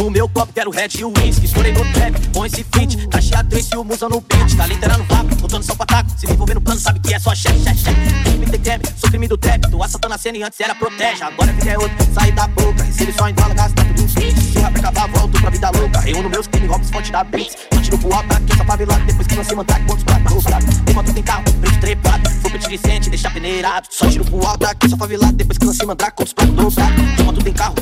Fumei o copo, quero red e o whisky. Estourei no trap, com esse. Cachê a três e o musa no beat. Tá literando vapo, botando só pataco. Se me envolver no plano, sabe que é só chefe, chefe, chefe. Crime tem sou crime do trap. Tu assaltando a cena e antes era protege. Agora a vida é outra, sai da boca. Recebe só em dólar, gasta tudo os kits. Se rap acabar, volto pra vida louca. Reúno meus crimes, roubo fonte da. Só tiro pro alto, aqui essa favelada. Depois que se mandar, quantos pratos. Tem moto, tem carro, preço trepado. Vou pedir Vicente, deixar peneirado. Só tiro pro alto, aqui essa favelada. Depois que se mandar, quantos pratos. Tem moto, tem carro,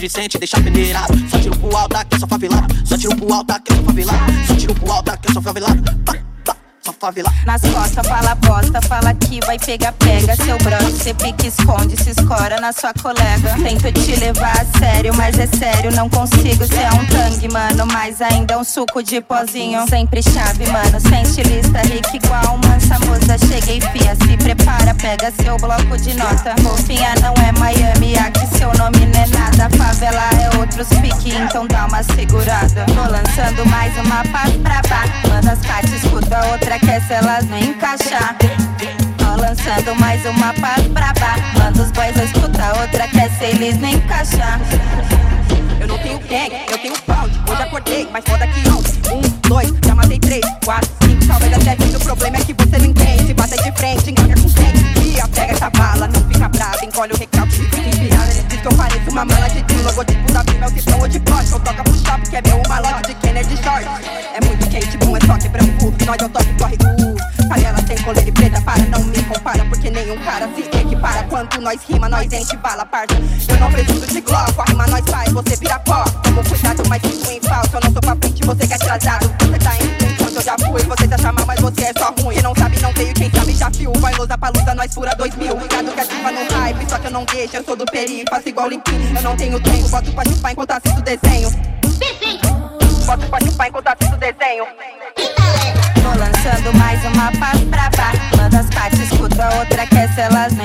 Vicente, deixar peneirado. Só tiro pro alto, aqui essa favelada. Só tiro pro alto, aqui essa favelada. Só tiro pro alto, aqui essa favelada. Pá, pá, Só favela. Nas costas fala bosta, fala que vai pegar, pega seu brother. Cê pique, esconde, se escora na sua colega. Tento te levar a sério, mas é sério, não consigo. Cê é um tangue, mano, mas ainda é um suco de pozinho. Sempre chave, mano, sem estilista, rico igual mansa moça. Cheguei, fia, se prepara, pega seu bloco de nota. Fofinha não é Miami, aqui seu nome não nada. Favela é outros pique, então dá uma segurada. Tô lançando mais uma paz pra baixo. Manda as partes, escuta outra que essa elas não encaixar. Tô lançando mais uma paz pra baixo. Manda os boys escuta outra que essa eles não encaixar. Eu não tenho gang, eu tenho pound. Hoje acordei, mais foda que ontem. Um, dois, já matei três, quatro, cinco, talvez até vinte. O problema é que você não entende. Bata de frente, engaga com quem? Pega essa bala, não fica brava, engole o recalque e fica inspirada. Ele diz que eu pareço uma mala de tiro, logotipo da prima, é o citão ou de pote. Eu toca pro shop, que é meu, uma de Kenner de short. É muito quente, bom, é só quebrando o E nós eu toque, corre o Panela tem coleira e preta, para, não me compara, porque nenhum cara se equipara. Quando nós rima, nós enche bala, parça. Eu não preciso de glock, a rima nós faz, você vira pó. Tomo cuidado, mas fico em falta. Eu não sou pra frente, você que é atrasado. Chamando, mas você é só ruim. Quem não sabe, não veio, quem sabe já fio. Vai lousa pra luta, nós fura dois mil. Ligado que ativa no hype, só que eu não deixo, eu sou do peri, faço igual limpinho. Eu não tenho tempo, boto pra chupar enquanto assisto desenho. Boto pra chupar enquanto assisto desenho. Tô lançando mais uma paz pra baixo. Manda as partes, escuta outra que essa elas não